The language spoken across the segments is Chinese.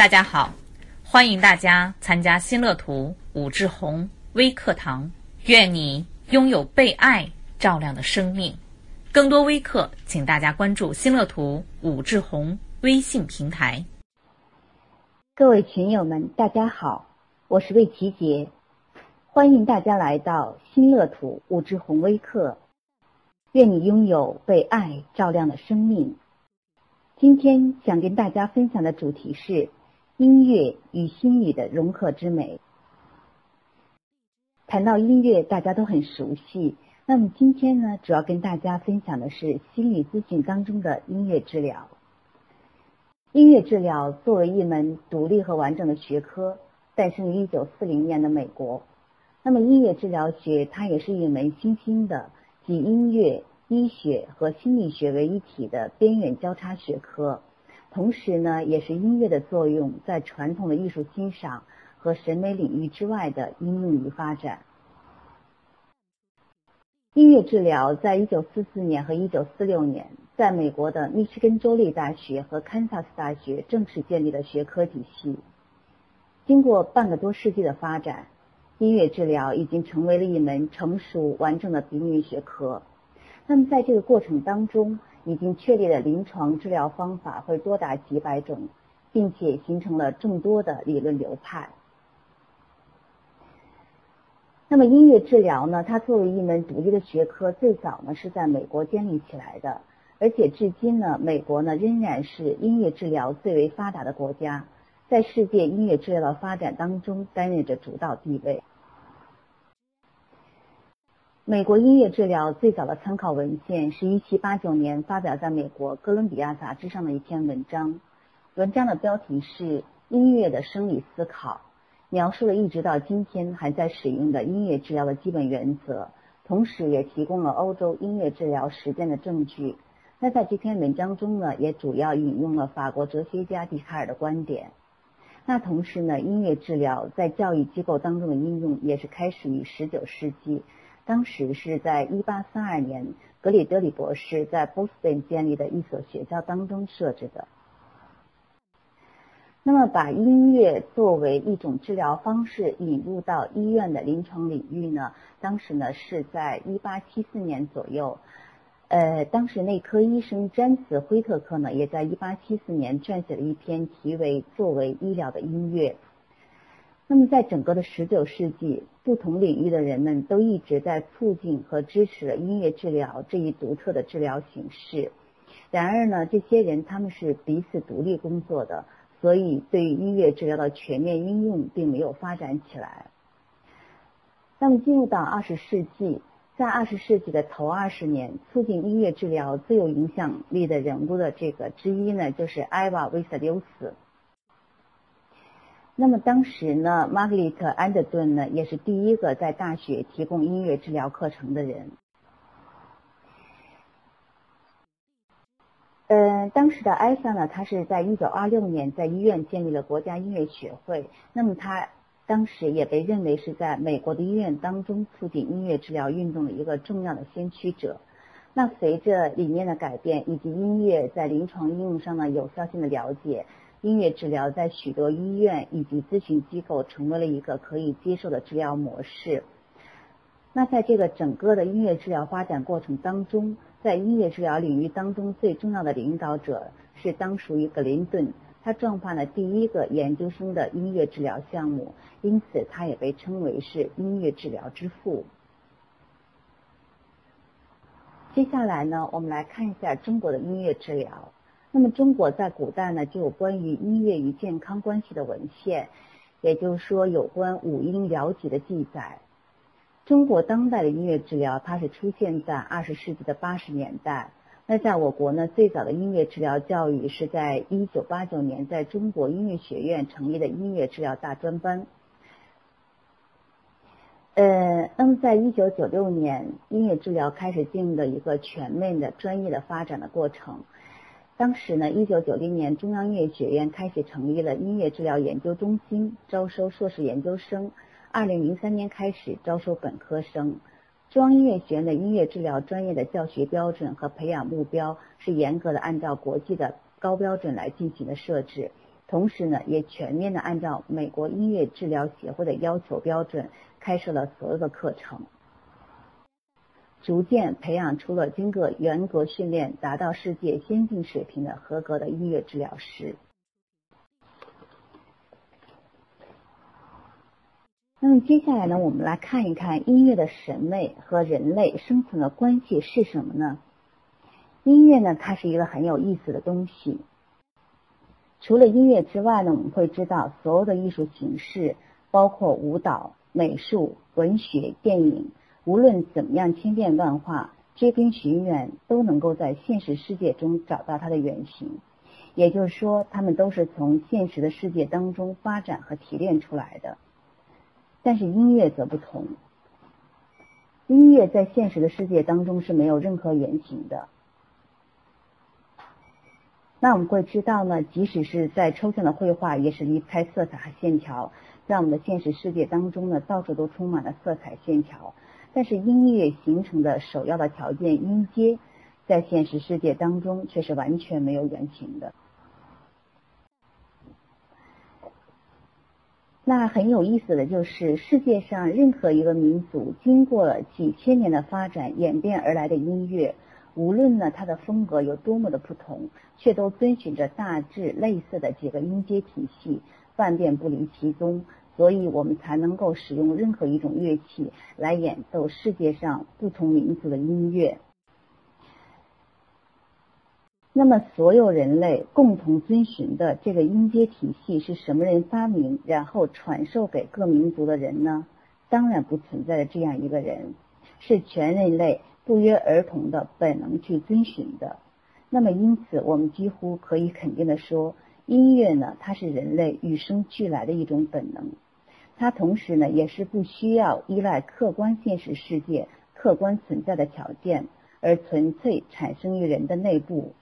大家好，欢迎大家参加新乐图武志红微课堂。愿你拥有被爱照亮的生命。更多微课，请大家关注新乐图武志红微信平台。各位群友们，大家好，我是魏琪杰，欢迎大家来到新乐土武志红微课。愿你拥有被爱照亮的生命。今天想跟大家分享的主题是。音乐与心理的融合之美。谈到音乐，大家都很熟悉。那么今天呢，主要跟大家分享的是心理咨询当中的音乐治疗。音乐治疗作为一门独立和完整的学科，诞生于一九四零年的美国。那么音乐治疗学，它也是一门新兴的集音乐、医学和心理学为一体的边缘交叉学科。同时呢，也是音乐的作用在传统的艺术欣赏和审美领域之外的应用与发展。音乐治疗在一九四四年和一九四六年，在美国的密歇根州立大学和堪萨斯大学正式建立了学科体系。经过半个多世纪的发展，音乐治疗已经成为了一门成熟完整的病理学科。那么在这个过程当中，已经确立的临床治疗方法会多达几百种，并且形成了众多的理论流派。那么音乐治疗呢？它作为一门独立的学科，最早呢是在美国建立起来的，而且至今呢，美国呢仍然是音乐治疗最为发达的国家，在世界音乐治疗的发展当中担任着主导地位。美国音乐治疗最早的参考文献是一七八九年发表在美国哥伦比亚杂志上的一篇文章，文章的标题是《音乐的生理思考》，描述了一直到今天还在使用的音乐治疗的基本原则，同时也提供了欧洲音乐治疗实践的证据。那在这篇文章中呢，也主要引用了法国哲学家笛卡尔的观点。那同时呢，音乐治疗在教育机构当中的应用也是开始于十九世纪。当时是在1832年，格里德里博士在波士顿建立的一所学校当中设置的。那么，把音乐作为一种治疗方式引入到医院的临床领域呢？当时呢是在1874年左右。呃，当时内科医生詹茨·惠特克呢，也在1874年撰写了一篇题为《作为医疗的音乐》。那么，在整个的十九世纪，不同领域的人们都一直在促进和支持了音乐治疗这一独特的治疗形式。然而呢，这些人他们是彼此独立工作的，所以对于音乐治疗的全面应用并没有发展起来。那么，进入到二十世纪，在二十世纪的头二十年，促进音乐治疗最有影响力的人物的这个之一呢，就是埃瓦·威瑟留斯。那么当时呢，玛格丽特·安德顿呢，也是第一个在大学提供音乐治疗课程的人。嗯，当时的艾萨呢，他是在1926年在医院建立了国家音乐学会。那么他当时也被认为是在美国的医院当中促进音乐治疗运动的一个重要的先驱者。那随着理念的改变以及音乐在临床应用上的有效性的了解。音乐治疗在许多医院以及咨询机构成为了一个可以接受的治疗模式。那在这个整个的音乐治疗发展过程当中，在音乐治疗领域当中最重要的领导者是当属于格林顿，他创办了第一个研究生的音乐治疗项目，因此他也被称为是音乐治疗之父。接下来呢，我们来看一下中国的音乐治疗。那么，中国在古代呢就有关于音乐与健康关系的文献，也就是说有关五音疗疾的记载。中国当代的音乐治疗，它是出现在二十世纪的八十年代。那在我国呢，最早的音乐治疗教育是在一九八九年在中国音乐学院成立的音乐治疗大专班。呃，那么在一九九六年，音乐治疗开始进入了一个全面的专业的发展的过程。当时呢，一九九零年，中央音乐学院开始成立了音乐治疗研究中心，招收硕士研究生。二零零三年开始招收本科生。中央音乐学院的音乐治疗专业的教学标准和培养目标是严格的按照国际的高标准来进行的设置。同时呢，也全面的按照美国音乐治疗协会的要求标准开设了所有的课程，逐渐培养出了经过严格训练、达到世界先进水平的合格的音乐治疗师。那么接下来呢，我们来看一看音乐的审美和人类生存的关系是什么呢？音乐呢，它是一个很有意思的东西。除了音乐之外呢，我们会知道所有的艺术形式，包括舞蹈、美术、文学、电影，无论怎么样千变万化、追根寻源，都能够在现实世界中找到它的原型。也就是说，它们都是从现实的世界当中发展和提炼出来的。但是音乐则不同，音乐在现实的世界当中是没有任何原型的。那我们会知道呢，即使是在抽象的绘画，也是离不开色彩和线条。在我们的现实世界当中呢，到处都充满了色彩线条。但是音乐形成的首要的条件音阶，在现实世界当中却是完全没有原型的。那很有意思的就是，世界上任何一个民族经过了几千年的发展演变而来的音乐。无论呢它的风格有多么的不同，却都遵循着大致类似的几个音阶体系，万变不离其宗。所以我们才能够使用任何一种乐器来演奏世界上不同民族的音乐。那么，所有人类共同遵循的这个音阶体系是什么人发明，然后传授给各民族的人呢？当然不存在的这样一个人，是全人类。不约而同的本能去遵循的，那么因此我们几乎可以肯定的说，音乐呢，它是人类与生俱来的一种本能，它同时呢也是不需要依赖客观现实世界客观存在的条件，而纯粹产生于人的内部。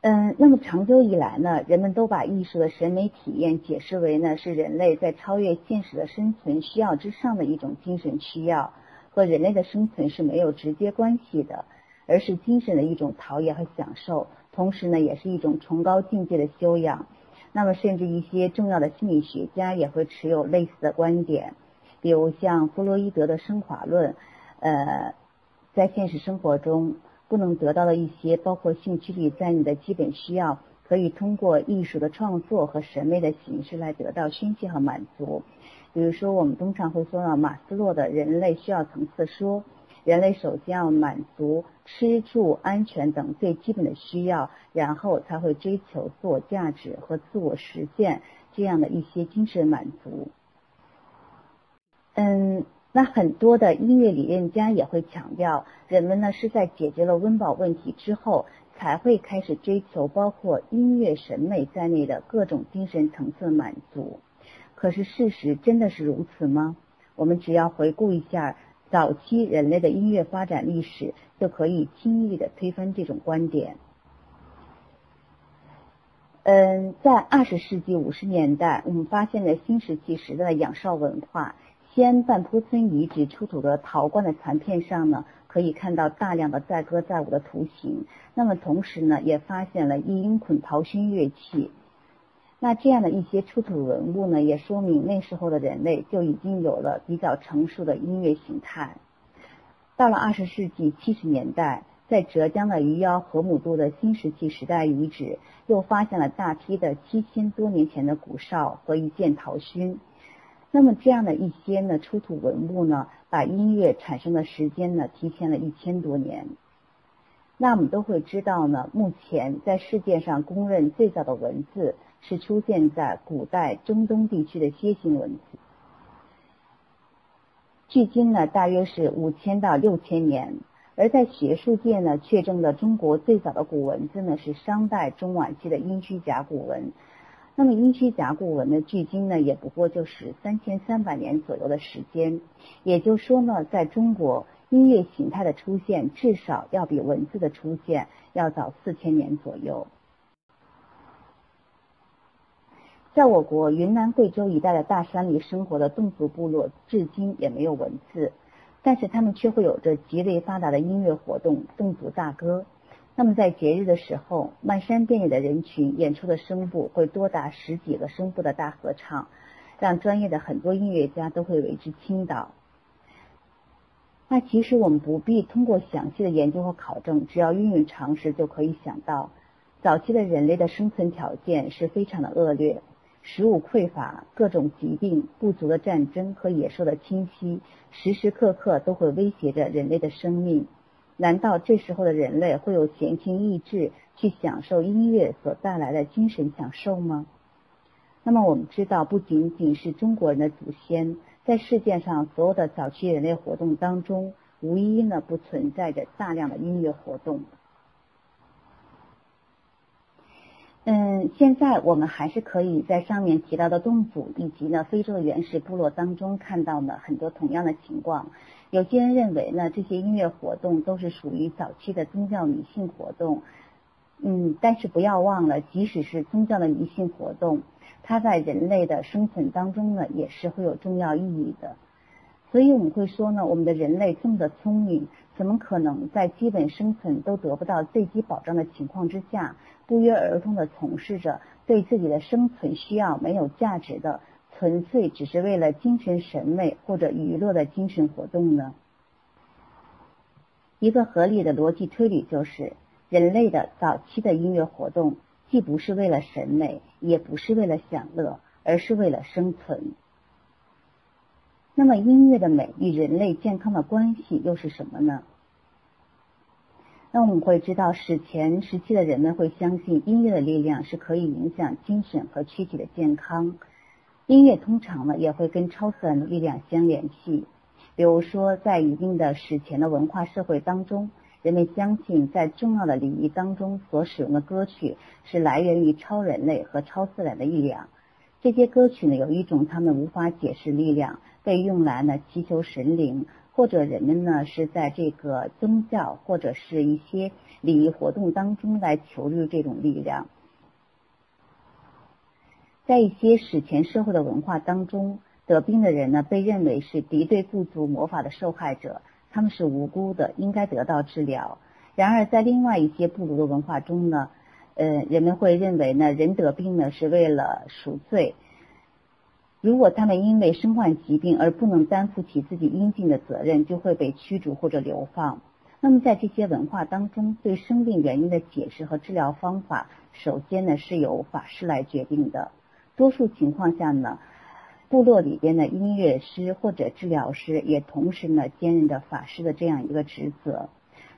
嗯，那么长久以来呢，人们都把艺术的审美体验解释为呢是人类在超越现实的生存需要之上的一种精神需要。和人类的生存是没有直接关系的，而是精神的一种陶冶和享受，同时呢，也是一种崇高境界的修养。那么，甚至一些重要的心理学家也会持有类似的观点，比如像弗洛伊德的升华论，呃，在现实生活中不能得到的一些，包括性驱力在内的基本需要，可以通过艺术的创作和审美的形式来得到宣泄和满足。比如说，我们通常会说到马斯洛的人类需要层次说，人类首先要满足吃住安全等最基本的需要，然后才会追求自我价值和自我实现这样的一些精神满足。嗯，那很多的音乐理论家也会强调，人们呢是在解决了温饱问题之后，才会开始追求包括音乐审美在内的各种精神层次满足。可是事实真的是如此吗？我们只要回顾一下早期人类的音乐发展历史，就可以轻易的推翻这种观点。嗯，在二十世纪五十年代，我们发现了新石器时代的仰韶文化，西安半坡村遗址出土的陶罐的残片上呢，可以看到大量的载歌载舞的图形。那么同时呢，也发现了一音捆陶熏乐器。那这样的一些出土文物呢，也说明那时候的人类就已经有了比较成熟的音乐形态。到了二十世纪七十年代，在浙江的余姚河姆渡的新石器时代遗址，又发现了大批的七千多年前的古哨和一件陶埙。那么这样的一些呢出土文物呢，把音乐产生的时间呢提前了一千多年。那我们都会知道呢，目前在世界上公认最早的文字。是出现在古代中东地区的楔形文字，距今呢大约是五千到六千年。而在学术界呢，确证的中国最早的古文字呢是商代中晚期的殷墟甲骨文。那么殷墟甲骨文呢，距今呢也不过就是三千三百年左右的时间。也就是说呢，在中国音乐形态的出现，至少要比文字的出现要早四千年左右。在我国云南、贵州一带的大山里生活的侗族部落，至今也没有文字，但是他们却会有着极为发达的音乐活动——侗族大歌。那么在节日的时候，漫山遍野的人群演出的声部会多达十几个声部的大合唱，让专业的很多音乐家都会为之倾倒。那其实我们不必通过详细的研究和考证，只要运用常识就可以想到，早期的人类的生存条件是非常的恶劣，食物匮乏、各种疾病、不足的战争和野兽的侵袭，时时刻刻都会威胁着人类的生命。难道这时候的人类会有闲情逸致去享受音乐所带来的精神享受吗？那么我们知道，不仅仅是中国人的祖先，在世界上所有的早期人类活动当中，无一呢不存在着大量的音乐活动。嗯，现在我们还是可以在上面提到的侗族以及呢非洲的原始部落当中看到呢很多同样的情况。有些人认为呢，这些音乐活动都是属于早期的宗教迷信活动，嗯，但是不要忘了，即使是宗教的迷信活动，它在人类的生存当中呢，也是会有重要意义的。所以我们会说呢，我们的人类这么的聪明，怎么可能在基本生存都得不到最低保障的情况之下，不约而同的从事着对自己的生存需要没有价值的？纯粹只是为了精神审美或者娱乐的精神活动呢？一个合理的逻辑推理就是，人类的早期的音乐活动既不是为了审美，也不是为了享乐，而是为了生存。那么，音乐的美与人类健康的关系又是什么呢？那我们会知道，史前时期的人们会相信音乐的力量是可以影响精神和躯体的健康。音乐通常呢也会跟超自然的力量相联系，比如说在一定的史前的文化社会当中，人们相信在重要的礼仪当中所使用的歌曲是来源于超人类和超自然的力量。这些歌曲呢有一种他们无法解释力量，被用来呢祈求神灵，或者人们呢是在这个宗教或者是一些礼仪活动当中来求助这种力量。在一些史前社会的文化当中，得病的人呢被认为是敌对部族魔法的受害者，他们是无辜的，应该得到治疗。然而，在另外一些部族的文化中呢，呃，人们会认为呢，人得病呢是为了赎罪。如果他们因为身患疾病而不能担负起自己应尽的责任，就会被驱逐或者流放。那么，在这些文化当中，对生病原因的解释和治疗方法，首先呢是由法师来决定的。多数情况下呢，部落里边的音乐师或者治疗师也同时呢兼任着法师的这样一个职责。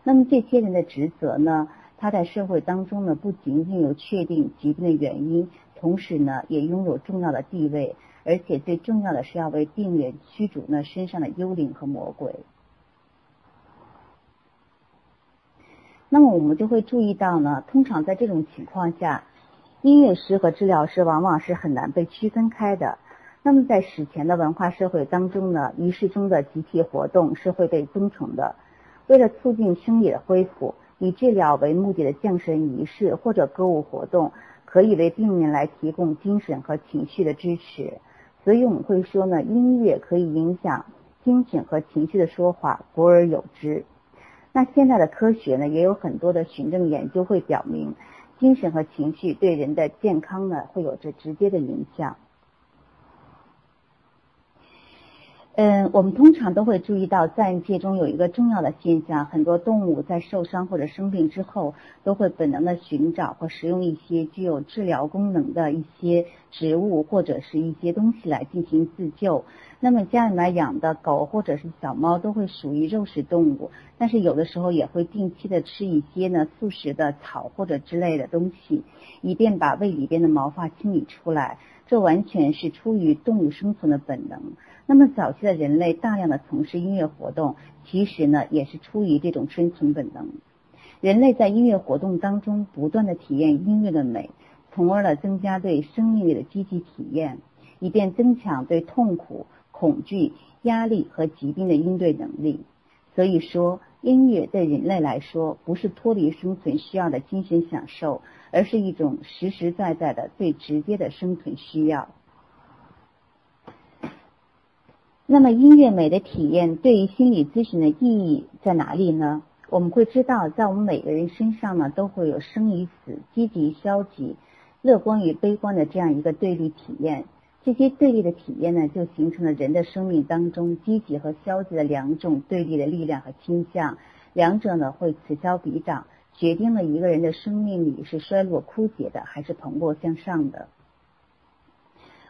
那么这些人的职责呢，他在社会当中呢不仅仅有确定疾病的原因，同时呢也拥有重要的地位，而且最重要的是要为病人驱逐呢身上的幽灵和魔鬼。那么我们就会注意到呢，通常在这种情况下。音乐师和治疗师往往是很难被区分开的。那么，在史前的文化社会当中呢，仪式中的集体活动是会被尊崇的。为了促进生理的恢复，以治疗为目的的降神仪式或者歌舞活动，可以为病人来提供精神和情绪的支持。所以我们会说呢，音乐可以影响精神和情绪的说法，古而有之。那现在的科学呢，也有很多的循证研究会表明。精神和情绪对人的健康呢，会有着直接的影响。嗯，我们通常都会注意到，自然界中有一个重要的现象：很多动物在受伤或者生病之后，都会本能的寻找或食用一些具有治疗功能的一些植物或者是一些东西来进行自救。那么家里面养的狗或者是小猫都会属于肉食动物，但是有的时候也会定期的吃一些呢素食的草或者之类的东西，以便把胃里边的毛发清理出来。这完全是出于动物生存的本能。那么早期的人类大量的从事音乐活动，其实呢也是出于这种生存本能。人类在音乐活动当中不断的体验音乐的美，从而呢增加对生命力的积极体验，以便增强对痛苦、恐惧、压力和疾病的应对能力。所以说，音乐对人类来说不是脱离生存需要的精神享受。而是一种实实在在的最直接的生存需要。那么，音乐美的体验对于心理咨询的意义在哪里呢？我们会知道，在我们每个人身上呢，都会有生与死、积极、消极、乐观与悲观的这样一个对立体验。这些对立的体验呢，就形成了人的生命当中积极和消极的两种对立的力量和倾向，两者呢会此消彼长，决定了一个人的生命里是衰落枯竭的，还是蓬勃向上的。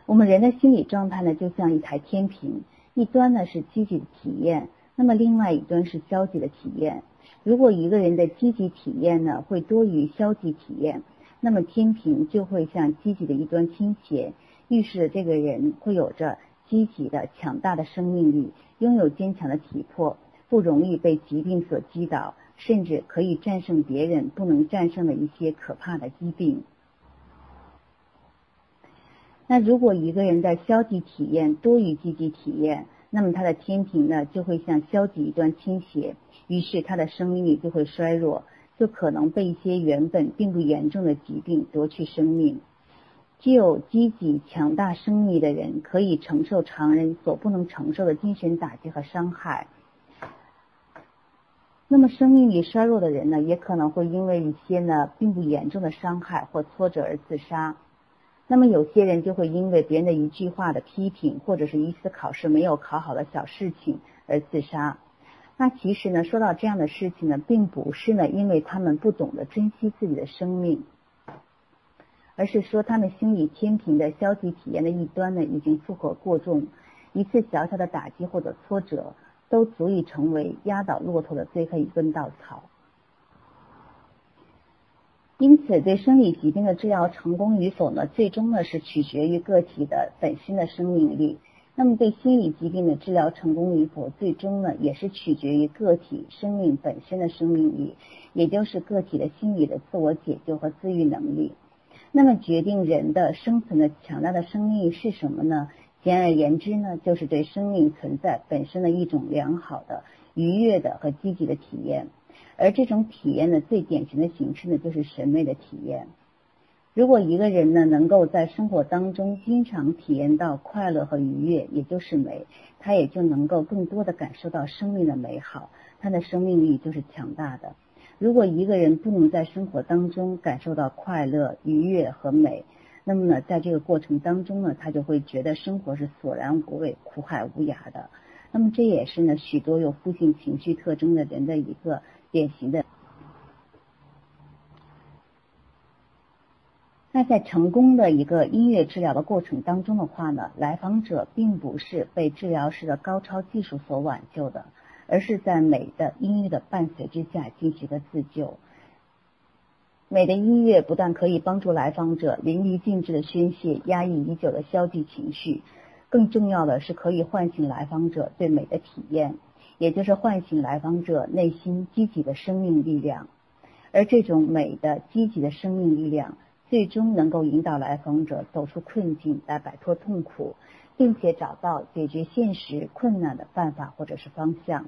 我们人的心理状态呢，就像一台天平，一端呢是积极的体验，那么另外一端是消极的体验。如果一个人的积极体验呢会多于消极体验，那么天平就会向积极的一端倾斜。预示着这个人会有着积极的、强大的生命力，拥有坚强的体魄，不容易被疾病所击倒，甚至可以战胜别人不能战胜的一些可怕的疾病。那如果一个人的消极体验多于积极体验，那么他的天平呢就会向消极端倾斜，于是他的生命力就会衰弱，就可能被一些原本并不严重的疾病夺去生命。具有积极强大生命力的人，可以承受常人所不能承受的精神打击和伤害。那么，生命力衰弱的人呢，也可能会因为一些呢并不严重的伤害或挫折而自杀。那么，有些人就会因为别人的一句话的批评，或者是一次考试没有考好的小事情而自杀。那其实呢，说到这样的事情呢，并不是呢，因为他们不懂得珍惜自己的生命。而是说，他们心理天平的消极体验的一端呢，已经负荷过重，一次小小的打击或者挫折，都足以成为压倒骆驼的最后一根稻草。因此，对生理疾病的治疗成功与否呢，最终呢是取决于个体的本身的生命力。那么，对心理疾病的治疗成功与否，最终呢也是取决于个体生命本身的生命力，也就是个体的心理的自我解救和自愈能力。那么，决定人的生存的强大的生命力是什么呢？简而言之呢，就是对生命存在本身的一种良好的、愉悦的和积极的体验。而这种体验的最典型的形式呢，就是审美的体验。如果一个人呢，能够在生活当中经常体验到快乐和愉悦，也就是美，他也就能够更多的感受到生命的美好，他的生命力就是强大的。如果一个人不能在生活当中感受到快乐、愉悦和美，那么呢，在这个过程当中呢，他就会觉得生活是索然无味、苦海无涯的。那么这也是呢，许多有负性情绪特征的人的一个典型的。那在成功的一个音乐治疗的过程当中的话呢，来访者并不是被治疗师的高超技术所挽救的。而是在美的音乐的伴随之下进行的自救。美的音乐不但可以帮助来访者淋漓尽致的宣泄压抑已久的消极情绪，更重要的是可以唤醒来访者对美的体验，也就是唤醒来访者内心积极的生命力量。而这种美的积极的生命力量，最终能够引导来访者走出困境，来摆脱痛苦。并且找到解决现实困难的办法或者是方向。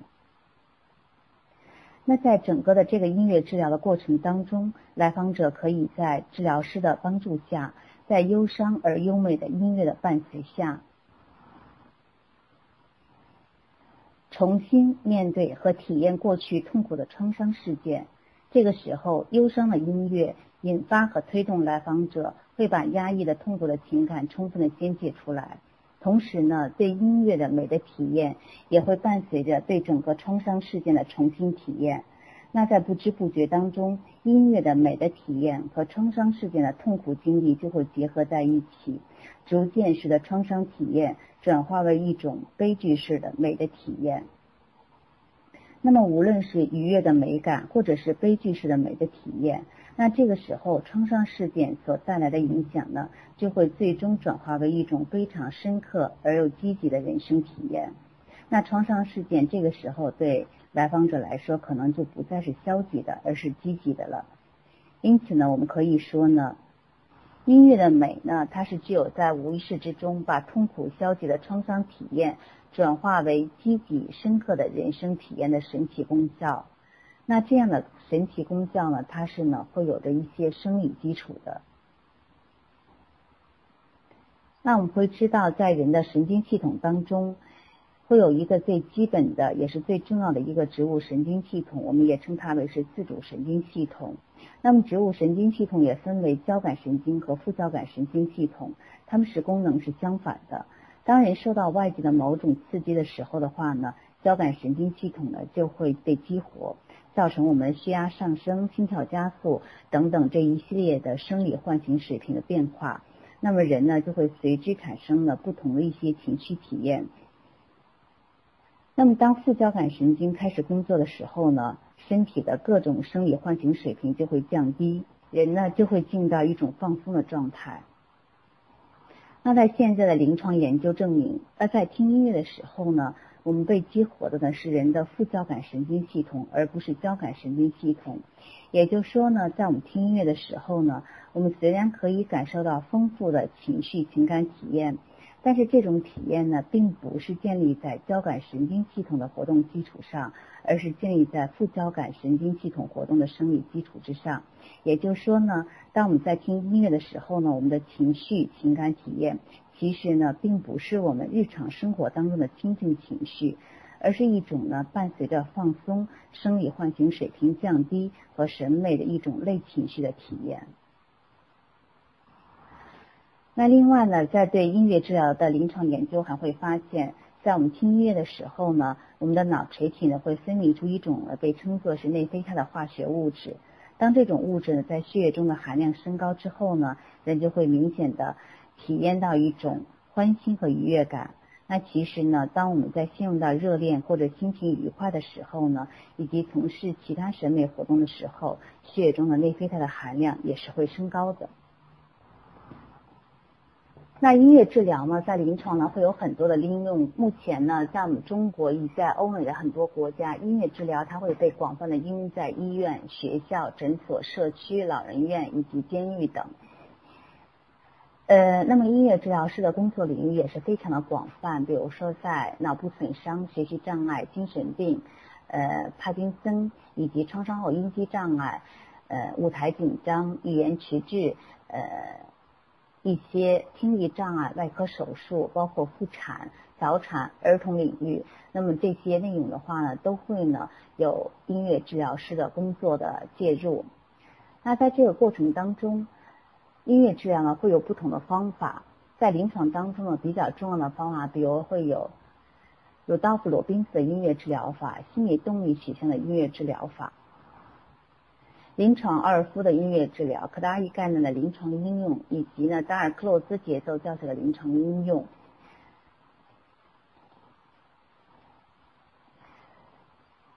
那在整个的这个音乐治疗的过程当中，来访者可以在治疗师的帮助下，在忧伤而优美的音乐的伴随下，重新面对和体验过去痛苦的创伤事件。这个时候，忧伤的音乐引发和推动来访者会把压抑的痛苦的情感充分的宣泄出来。同时呢，对音乐的美的体验也会伴随着对整个创伤事件的重新体验。那在不知不觉当中，音乐的美的体验和创伤事件的痛苦经历就会结合在一起，逐渐使得创伤体验转化为一种悲剧式的美的体验。那么，无论是愉悦的美感，或者是悲剧式的美的体验。那这个时候，创伤事件所带来的影响呢，就会最终转化为一种非常深刻而又积极的人生体验。那创伤事件这个时候对来访者来说，可能就不再是消极的，而是积极的了。因此呢，我们可以说呢，音乐的美呢，它是具有在无意识之中把痛苦、消极的创伤体验转化为积极、深刻的人生体验的神奇功效。那这样的神奇功效呢？它是呢会有着一些生理基础的。那我们会知道，在人的神经系统当中，会有一个最基本的也是最重要的一个植物神经系统，我们也称它为是自主神经系统。那么植物神经系统也分为交感神经和副交感神经系统，它们是功能是相反的。当人受到外界的某种刺激的时候的话呢，交感神经系统呢就会被激活，造成我们血压上升、心跳加速等等这一系列的生理唤醒水平的变化。那么人呢就会随之产生了不同的一些情绪体验。那么当副交感神经开始工作的时候呢，身体的各种生理唤醒水平就会降低，人呢就会进到一种放松的状态。那在现在的临床研究证明，那在听音乐的时候呢，我们被激活的呢是人的副交感神经系统，而不是交感神经系统。也就是说呢，在我们听音乐的时候呢，我们虽然可以感受到丰富的情绪情感体验。但是这种体验呢，并不是建立在交感神经系统的活动基础上，而是建立在副交感神经系统活动的生理基础之上。也就是说呢，当我们在听音乐的时候呢，我们的情绪情感体验其实呢，并不是我们日常生活当中的亲近情绪，而是一种呢，伴随着放松、生理唤醒水平降低和审美的一种类情绪的体验。那另外呢，在对音乐治疗的临床研究还会发现，在我们听音乐的时候呢，我们的脑垂体呢会分泌出一种被称作是内啡肽的化学物质。当这种物质呢在血液中的含量升高之后呢，人就会明显的体验到一种欢欣和愉悦感。那其实呢，当我们在陷入到热恋或者心情愉快的时候呢，以及从事其他审美活动的时候，血液中的内啡肽的含量也是会升高的。那音乐治疗呢，在临床呢会有很多的应用。目前呢，在我们中国以及在欧美的很多国家，音乐治疗它会被广泛的应用在医院、学校、诊所、社区、老人院以及监狱等。呃，那么音乐治疗师的工作领域也是非常的广泛，比如说在脑部损伤、学习障碍、精神病、呃帕金森以及创伤后应激障碍、呃舞台紧张、语言迟滞、呃。一些听力障碍、外科手术，包括妇产、早产、儿童领域，那么这些内容的话呢，都会呢有音乐治疗师的工作的介入。那在这个过程当中，音乐治疗呢会有不同的方法，在临床当中呢比较重要的方法，比如会有有道夫·罗宾斯的音乐治疗法、心理动力取向的音乐治疗法。临床奥尔夫的音乐治疗、克达伊概念的临床应用，以及呢达尔克洛兹节奏教学的临床应用。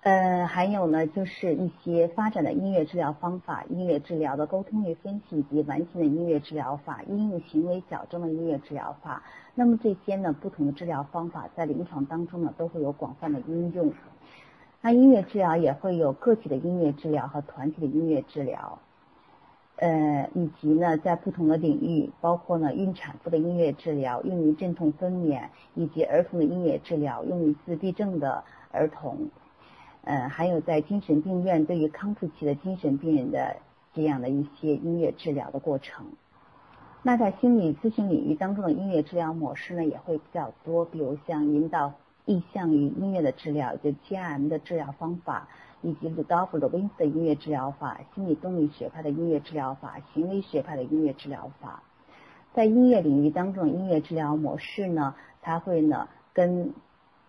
呃，还有呢，就是一些发展的音乐治疗方法，音乐治疗的沟通与分析以及完形的音乐治疗法，应用行为矫正的音乐治疗法。那么这些呢，不同的治疗方法在临床当中呢，都会有广泛的应用。那音乐治疗也会有个体的音乐治疗和团体的音乐治疗，呃，以及呢，在不同的领域，包括呢，孕产妇的音乐治疗，用于阵痛分娩，以及儿童的音乐治疗，用于自闭症的儿童，呃，还有在精神病院对于康复期的精神病人的这样的一些音乐治疗的过程。那在心理咨询领域当中的音乐治疗模式呢，也会比较多，比如像引导。意向于音乐的治疗，就 T.M 的治疗方法，以及鲁道夫·罗宾斯的音乐治疗法、心理动力学派的音乐治疗法、行为学派的音乐治疗法。在音乐领域当中，音乐治疗模式呢，它会呢跟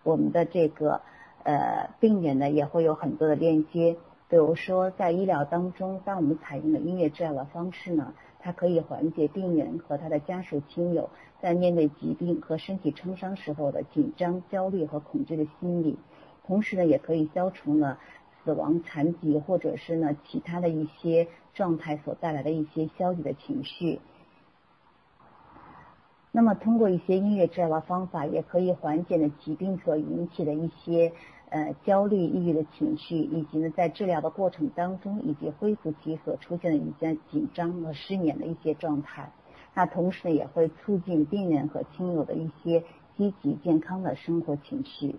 我们的这个呃病人呢也会有很多的链接。比如说，在医疗当中，当我们采用了音乐治疗的方式呢。它可以缓解病人和他的家属亲友在面对疾病和身体创伤时候的紧张、焦虑和恐惧的心理，同时呢，也可以消除呢死亡、残疾或者是呢其他的一些状态所带来的一些消极的情绪。那么，通过一些音乐治疗的方法，也可以缓解呢疾病所引起的一些。呃，焦虑、抑郁的情绪，以及呢，在治疗的过程当中，以及恢复期所出现的一些紧张和失眠的一些状态。那同时呢，也会促进病人和亲友的一些积极健康的生活情绪。